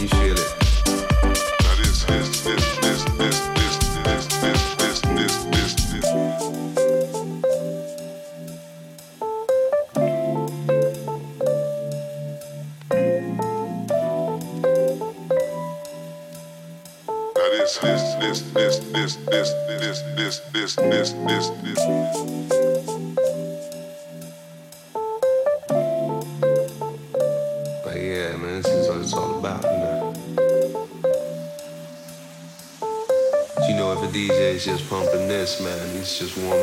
you feel it. is one.